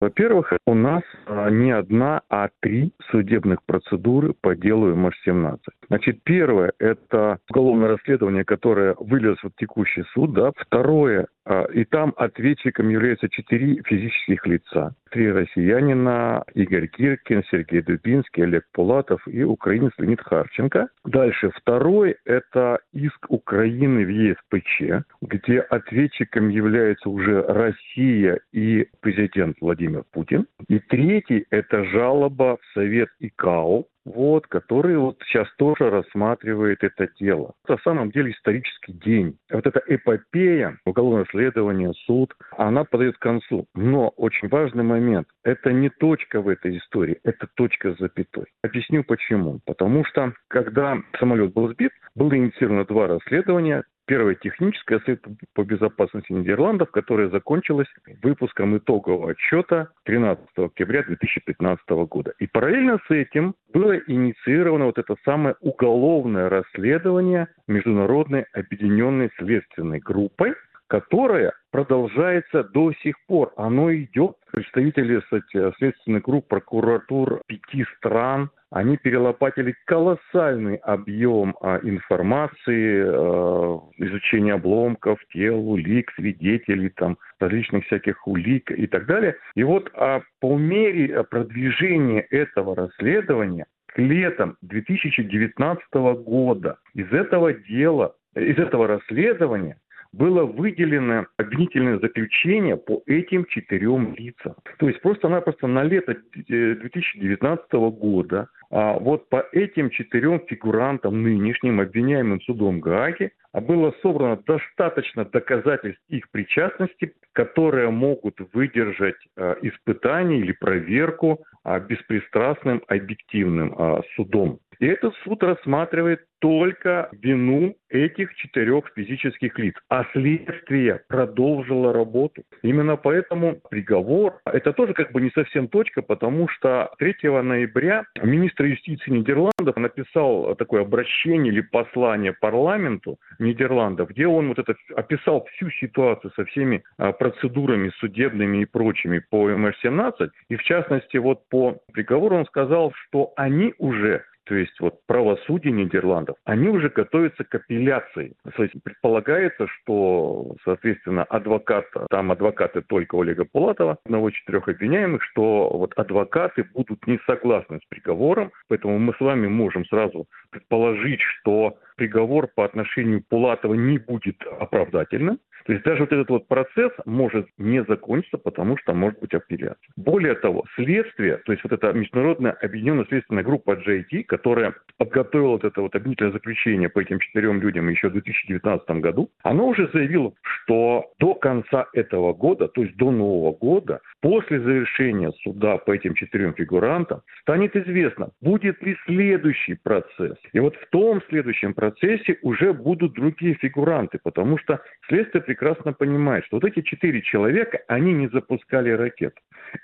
Во-первых, у нас а, не одна, а три судебных процедуры по делу МШ-17. Значит, первое – это уголовное расследование, которое вылез в текущий суд. Да. Второе и там ответчиком являются четыре физических лица. Три россиянина, Игорь Киркин, Сергей Дубинский, Олег Пулатов и украинец Леонид Харченко. Дальше второй – это иск Украины в ЕСПЧ, где ответчиком являются уже Россия и президент Владимир Путин. И третий – это жалоба в Совет ИКАО, вот, который вот сейчас тоже рассматривает это дело. Это на самом деле исторический день. Вот эта эпопея, уголовное следование, суд, она подает к концу. Но очень важный момент. Это не точка в этой истории, это точка с запятой. Объясню почему. Потому что, когда самолет был сбит, было инициировано два расследования. Первое техническое Совет по безопасности Нидерландов, которое закончилось выпуском итогового отчета 13 октября 2015 года. И параллельно с этим было инициировано вот это самое уголовное расследование Международной объединенной следственной группой, которое продолжается до сих пор. Оно идет. Представители кстати, следственных групп прокуратур пяти стран, они перелопатили колоссальный объем а, информации, а, изучения обломков, тел, улик, свидетелей, там, различных всяких улик и так далее. И вот а, по мере продвижения этого расследования к летом 2019 года из этого дела, из этого расследования было выделено обвинительное заключение по этим четырем лицам. То есть просто-напросто на лето 2019 э, года а вот по этим четырем фигурантам, нынешним обвиняемым судом Гааги, было собрано достаточно доказательств их причастности, которые могут выдержать э, испытание или проверку э, беспристрастным объективным э, судом. И этот суд рассматривает только вину этих четырех физических лиц. А следствие продолжило работу. Именно поэтому приговор, это тоже как бы не совсем точка, потому что 3 ноября министр юстиции Нидерландов написал такое обращение или послание парламенту Нидерландов, где он вот это описал всю ситуацию со всеми а, процедурами судебными и прочими по МР-17. И в частности вот по приговору он сказал, что они уже то есть вот правосудие Нидерландов, они уже готовятся к апелляции. Предполагается, что, соответственно, адвокат, там адвокаты только Олега Пулатова, одного из четырех обвиняемых, что вот адвокаты будут не согласны с приговором, поэтому мы с вами можем сразу предположить, что приговор по отношению Пулатова не будет оправдательным. То есть даже вот этот вот процесс может не закончиться, потому что может быть апелляция. Более того, следствие, то есть вот эта международная объединенная следственная группа JT, которая подготовила вот это вот обвинительное заключение по этим четырем людям еще в 2019 году, она уже заявила, что до конца этого года, то есть до Нового года, после завершения суда по этим четырем фигурантам, станет известно, будет ли следующий процесс. И вот в том следующем процессе уже будут другие фигуранты, потому что следствие прекрасно понимает, что вот эти четыре человека, они не запускали ракет.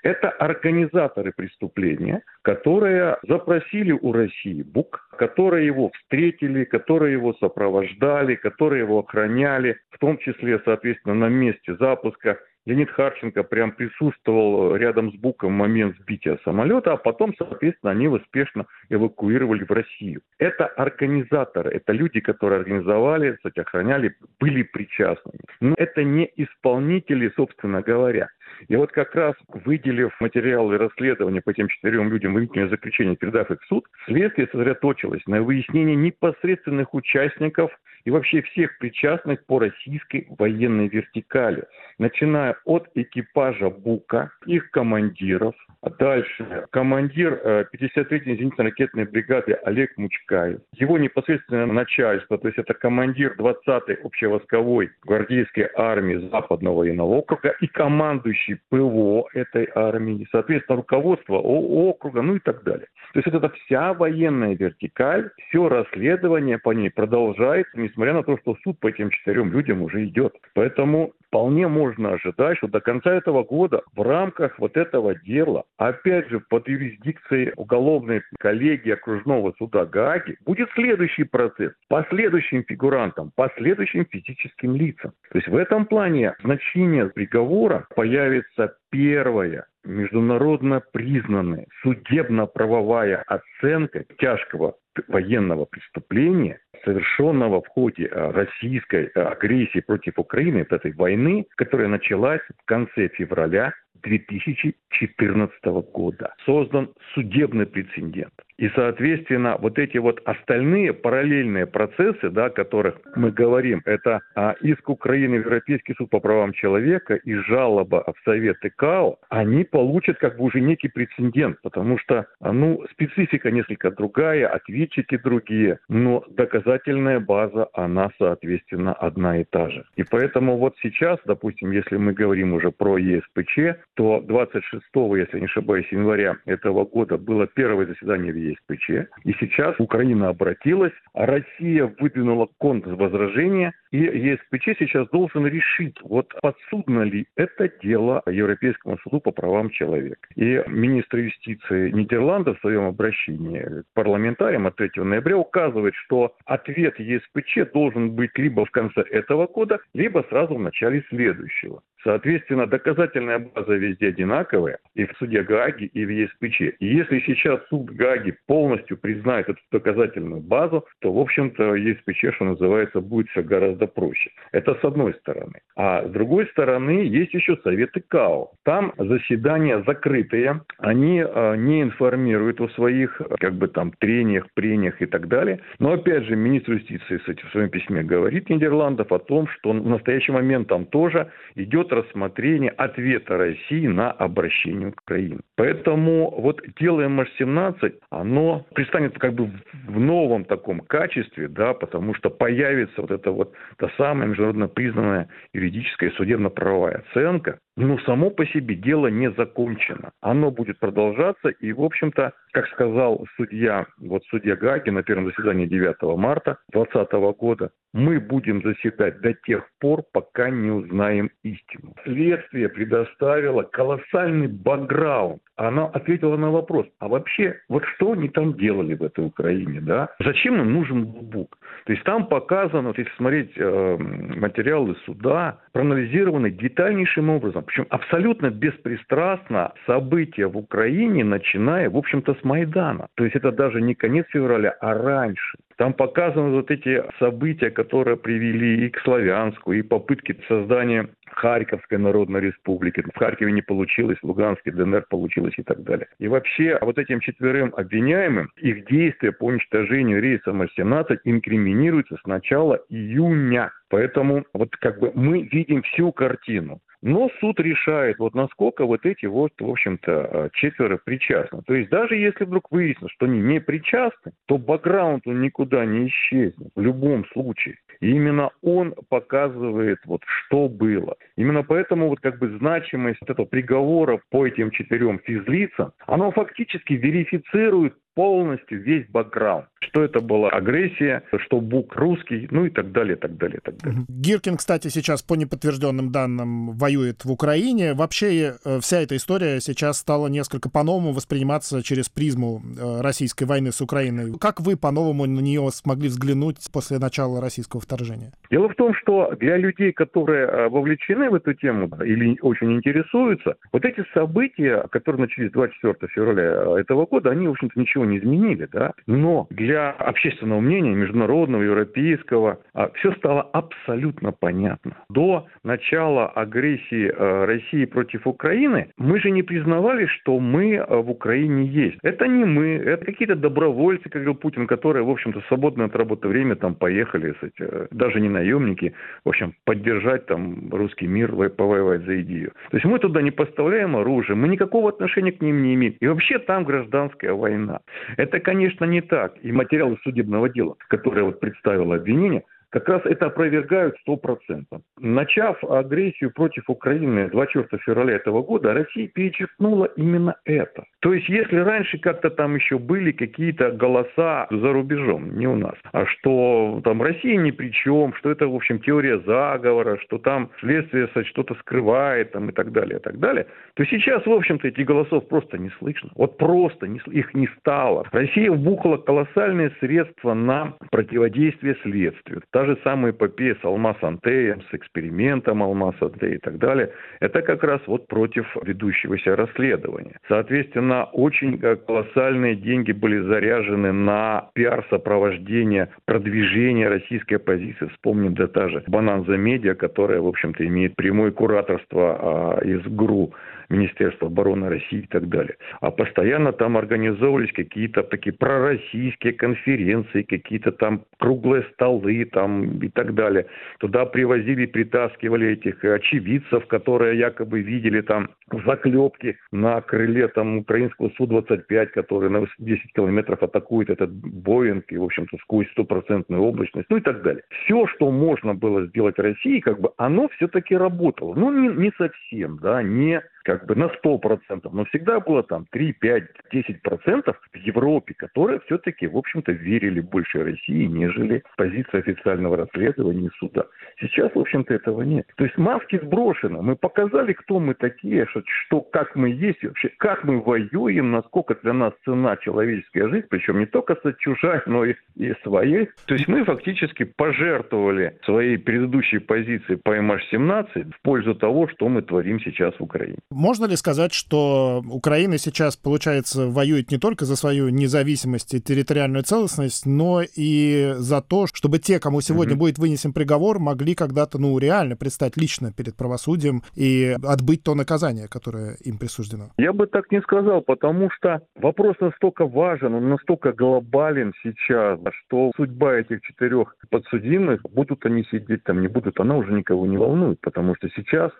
Это организаторы преступления, которые запросили у России БУК, которые его встретили, которые его сопровождали, которые его охраняли, в том числе, соответственно, на месте запуска Леонид Харченко прям присутствовал рядом с Буком в момент сбития самолета, а потом, соответственно, они его успешно эвакуировали в Россию. Это организаторы, это люди, которые организовали, кстати, охраняли, были причастными. Но это не исполнители, собственно говоря. И вот как раз выделив материалы расследования по этим четырем людям выявительное заключение, передав их в суд, следствие сосредоточилось на выяснении непосредственных участников и вообще всех причастных по российской военной вертикали, начиная от экипажа БУКа, их командиров, а дальше командир 53-й э, зенитно-ракетной бригады Олег Мучкаев, его непосредственное начальство, то есть это командир 20-й общевойсковой гвардейской армии Западного военного округа и командующий ПВО этой армии, соответственно, руководство округа, ну и так далее. То есть это вся военная вертикаль, все расследование по ней продолжается, несмотря на то, что суд по этим четырем людям уже идет. Поэтому вполне можно ожидать, что до конца этого года в рамках вот этого дела, опять же, под юрисдикцией уголовной коллегии окружного суда Гааги, будет следующий процесс по следующим фигурантам, по следующим физическим лицам. То есть в этом плане значение приговора появится первое международно признанная судебно-правовая оценка тяжкого военного преступления, совершенного в ходе э, российской э, агрессии против Украины, этой войны, которая началась в конце февраля 2014 года. Создан судебный прецедент. И, соответственно, вот эти вот остальные параллельные процессы, да, о которых мы говорим, это а, иск Украины в Европейский суд по правам человека и жалоба в Совет ИКАО, они получат как бы уже некий прецедент, потому что, а, ну, специфика несколько другая, ответчики другие, но доказательная база, она, соответственно, одна и та же. И поэтому вот сейчас, допустим, если мы говорим уже про ЕСПЧ, то 26, если не ошибаюсь, января этого года было первое заседание в ЕСПЧ. И сейчас Украина обратилась, а Россия выдвинула контрвозражение, и ЕСПЧ сейчас должен решить, вот подсудно ли это дело Европейскому суду по правам человека. И министр юстиции Нидерландов в своем обращении к парламентариям от 3 ноября указывает, что ответ ЕСПЧ должен быть либо в конце этого года, либо сразу в начале следующего. Соответственно, доказательная база везде одинаковая, и в суде Гааги, и в ЕСПЧ. И если сейчас суд Гааги полностью признает эту доказательную базу, то, в общем-то, ЕСПЧ, что называется, будет все гораздо проще. Это с одной стороны. А с другой стороны, есть еще советы КАО. Там заседания закрытые, они э, не информируют о своих, как бы там, трениях, прениях и так далее. Но, опять же, министр юстиции кстати, в своем письме говорит Нидерландов о том, что в настоящий момент там тоже идет рассмотрение ответа России на обращение Украины. Поэтому вот дело МH17, оно пристанет как бы в новом таком качестве, да, потому что появится вот эта вот та самая международно признанная юридическая судебно-правовая оценка, но само по себе дело не закончено. Оно будет продолжаться, и, в общем-то, как сказал судья, вот судья Гаги на первом заседании 9 марта 2020 года, мы будем заседать до тех пор, пока не узнаем истину. Следствие предоставило колоссальный бэкграунд. Она ответила на вопрос, а вообще, вот что они там делали в этой Украине, да? Зачем им нужен бубук? То есть там показано, вот если смотреть э, материалы суда, проанализированы детальнейшим образом, причем абсолютно беспристрастно события в Украине, начиная, в общем-то, с Майдана. То есть это даже не конец февраля, а раньше. Там показаны вот эти события, которые привели и к Славянску, и попытки создания Харьковской Народной Республики. В Харькове не получилось, в Луганске, ДНР получилось и так далее. И вообще вот этим четверым обвиняемым их действия по уничтожению рейса М-17 инкриминируются с начала июня. Поэтому вот как бы мы видим всю картину. Но суд решает, вот насколько вот эти вот, в общем-то, э, четверо причастны. То есть даже если вдруг выяснится, что они не причастны, то бэкграунд он никуда не исчезнет в любом случае. И именно он показывает, вот что было. Именно поэтому вот как бы значимость этого приговора по этим четырем физлицам, оно фактически верифицирует полностью весь бэкграунд. Что это была агрессия, что Бук русский, ну и так далее, так далее, так далее. Гиркин, кстати, сейчас по неподтвержденным данным воюет в Украине. Вообще э, вся эта история сейчас стала несколько по-новому восприниматься через призму э, российской войны с Украиной. Как вы по-новому на нее смогли взглянуть после начала российского вторжения? Дело в том, что для людей, которые э, вовлечены в эту тему или очень интересуются, вот эти события, которые начались 24 февраля этого года, они, в общем-то, ничего не изменили, да. Но для общественного мнения, международного, европейского, а, все стало абсолютно понятно. До начала агрессии э, России против Украины мы же не признавали, что мы э, в Украине есть. Это не мы, это какие-то добровольцы, как говорил Путин, которые, в общем-то, свободное от работы время там поехали, кстати, даже не наемники, в общем, поддержать там русский мир, повоевать за идею. То есть мы туда не поставляем оружие, мы никакого отношения к ним не имеем. И вообще там гражданская война. Это, конечно, не так. И материалы судебного дела, которые вот представило обвинение, как раз это опровергают 100%. Начав агрессию против Украины 24 февраля этого года, Россия перечеркнула именно это. То есть, если раньше как-то там еще были какие-то голоса за рубежом, не у нас, а что там Россия ни при чем, что это, в общем, теория заговора, что там следствие что-то скрывает там, и так далее, и так далее, то сейчас, в общем-то, этих голосов просто не слышно. Вот просто не, их не стало. Россия вбухала колоссальные средства на противодействие следствию. Та же самая эпопея с Алмаз Антеем, с экспериментом Алмаз Антея и так далее, это как раз вот против ведущегося расследования. Соответственно, очень колоссальные деньги были заряжены на пиар-сопровождение, продвижение российской оппозиции. Вспомним, да та же Бананза Медиа, которая, в общем-то, имеет прямое кураторство а, из ГРУ Министерства обороны России и так далее. А постоянно там организовывались какие-то такие пророссийские конференции, какие-то там круглые столы там и так далее. Туда привозили, притаскивали этих очевидцев, которые якобы видели там заклепки на крыле там украинского Су-25, который на 10 километров атакует этот Боинг и, в общем-то, сквозь стопроцентную облачность, ну и так далее. Все, что можно было сделать России, как бы оно все-таки работало. Ну, не, не совсем, да, не как бы на 100%, но всегда было там 3, 5, 10% в Европе, которые все-таки, в общем-то, верили больше России, нежели позиция официального расследования суда. Сейчас, в общем-то, этого нет. То есть маски сброшены. Мы показали, кто мы такие, что, что как мы есть, вообще, как мы воюем, насколько для нас цена человеческая жизнь, причем не только со чужая, но и, и своей. То есть мы фактически пожертвовали своей предыдущей позиции по MH17 в пользу того, что мы творим сейчас в Украине. Можно ли сказать, что Украина сейчас, получается, воюет не только за свою независимость и территориальную целостность, но и за то, чтобы те, кому сегодня mm-hmm. будет вынесен приговор, могли когда-то, ну, реально предстать лично перед правосудием и отбыть то наказание, которое им присуждено? Я бы так не сказал, потому что вопрос настолько важен, он настолько глобален сейчас, что судьба этих четырех подсудимых, будут они сидеть там, не будут, она уже никого не волнует, потому что сейчас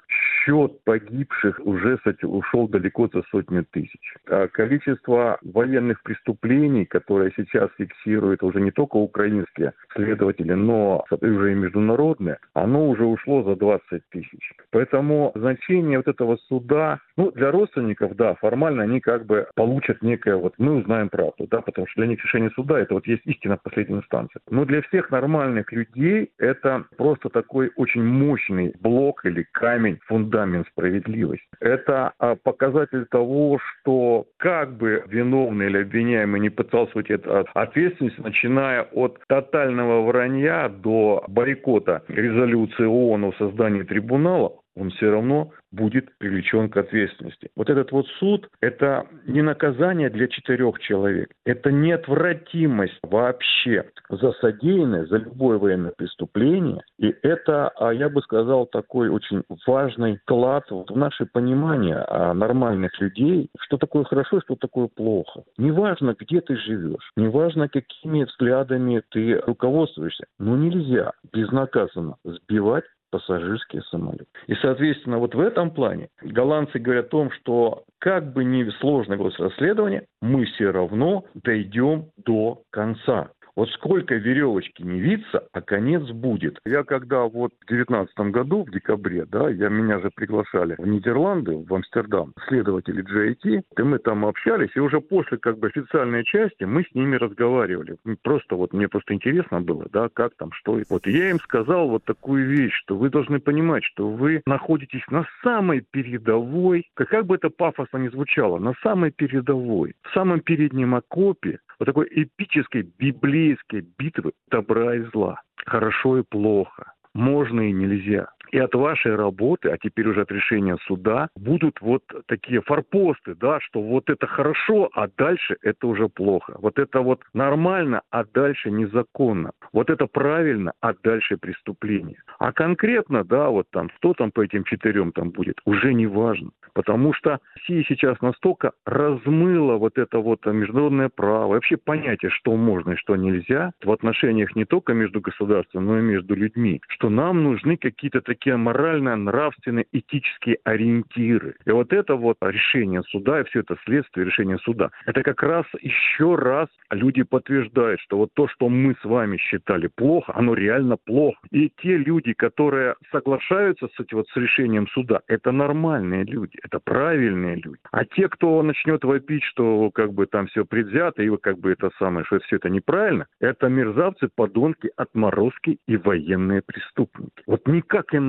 счет погибших уже кстати, ушел далеко за сотню тысяч. А количество военных преступлений, которые сейчас фиксируют уже не только украинские следователи, но уже и международные, оно уже ушло за 20 тысяч. Поэтому значение вот этого суда, ну, для родственников, да, формально они как бы получат некое, вот мы узнаем правду, да, потому что для них решение суда это вот есть истина в последней инстанции. Но для всех нормальных людей это просто такой очень мощный блок или камень, фундамент справедливости. Это а, показатель того, что как бы виновный или обвиняемый не пытался уйти от ответственности, начиная от тотального вранья до бойкота резолюции ООН о создании трибунала, он все равно будет привлечен к ответственности. Вот этот вот суд – это не наказание для четырех человек, это неотвратимость вообще за содеянное, за любое военное преступление. И это, а, я бы сказал, такой очень важный вклад в наше понимание нормальных людей, что такое хорошо, что такое плохо. Неважно, где ты живешь, неважно, какими взглядами ты руководствуешься, но нельзя безнаказанно сбивать пассажирские самолеты. И, соответственно, вот в этом плане голландцы говорят о том, что как бы ни сложно было расследование, мы все равно дойдем до конца. Вот сколько веревочки не виться, а конец будет. Я когда вот в девятнадцатом году, в декабре, да, я, меня же приглашали в Нидерланды, в Амстердам, следователи JIT, и мы там общались, и уже после как бы официальной части мы с ними разговаривали. Просто вот мне просто интересно было, да, как там, что. Вот я им сказал вот такую вещь, что вы должны понимать, что вы находитесь на самой передовой, как, как бы это пафосно не звучало, на самой передовой, в самом переднем окопе, вот такой эпической библейской битвы добра и зла, хорошо и плохо, можно и нельзя. И от вашей работы, а теперь уже от решения суда, будут вот такие форпосты, да, что вот это хорошо, а дальше это уже плохо. Вот это вот нормально, а дальше незаконно. Вот это правильно, а дальше преступление. А конкретно, да, вот там, что там по этим четырем там будет, уже не важно. Потому что Россия сейчас настолько размыла вот это вот международное право, вообще понятие, что можно и что нельзя в отношениях не только между государством, но и между людьми, что нам нужны какие-то такие такие морально-нравственные этические ориентиры. И вот это вот решение суда, и все это следствие решения суда, это как раз еще раз люди подтверждают, что вот то, что мы с вами считали плохо, оно реально плохо. И те люди, которые соглашаются с этим вот с решением суда, это нормальные люди, это правильные люди. А те, кто начнет вопить, что как бы там все предвзято, и как бы это самое, что все это неправильно, это мерзавцы, подонки, отморозки и военные преступники. Вот никак иначе.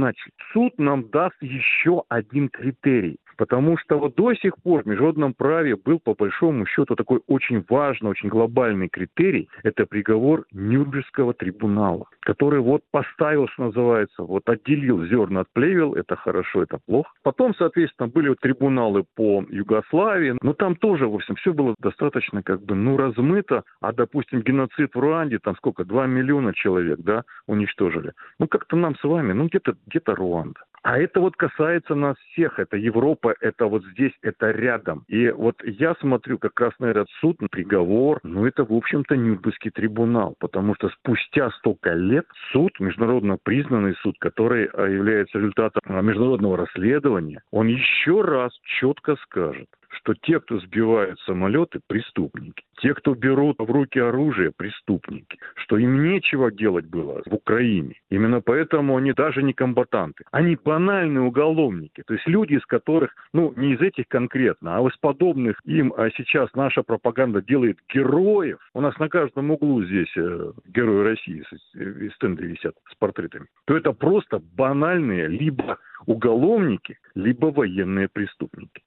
Суд нам даст еще один критерий. Потому что вот до сих пор в международном праве был по большому счету такой очень важный, очень глобальный критерий. Это приговор Нюрнбергского трибунала, который вот поставил, что называется, вот отделил зерна от плевел, это хорошо, это плохо. Потом, соответственно, были вот трибуналы по Югославии, но там тоже, в общем, все было достаточно как бы, ну, размыто. А, допустим, геноцид в Руанде, там сколько, 2 миллиона человек, да, уничтожили. Ну, как-то нам с вами, ну, где-то где Руанда. А это вот касается нас всех. Это Европа, это вот здесь, это рядом. И вот я смотрю как раз на этот суд, на приговор, ну это, в общем-то, Нюрнбергский трибунал. Потому что спустя столько лет суд, международно признанный суд, который а, является результатом а, международного расследования, он еще раз четко скажет, что те, кто сбивают самолеты, преступники. Те, кто берут в руки оружие, преступники. Что им нечего делать было в Украине. Именно поэтому они даже не комбатанты. Они банальные уголовники. То есть люди, из которых, ну, не из этих конкретно, а из подобных им а сейчас наша пропаганда делает героев. У нас на каждом углу здесь э, герои России, э, стенды висят с портретами. То это просто банальные либо уголовники, либо военные преступники.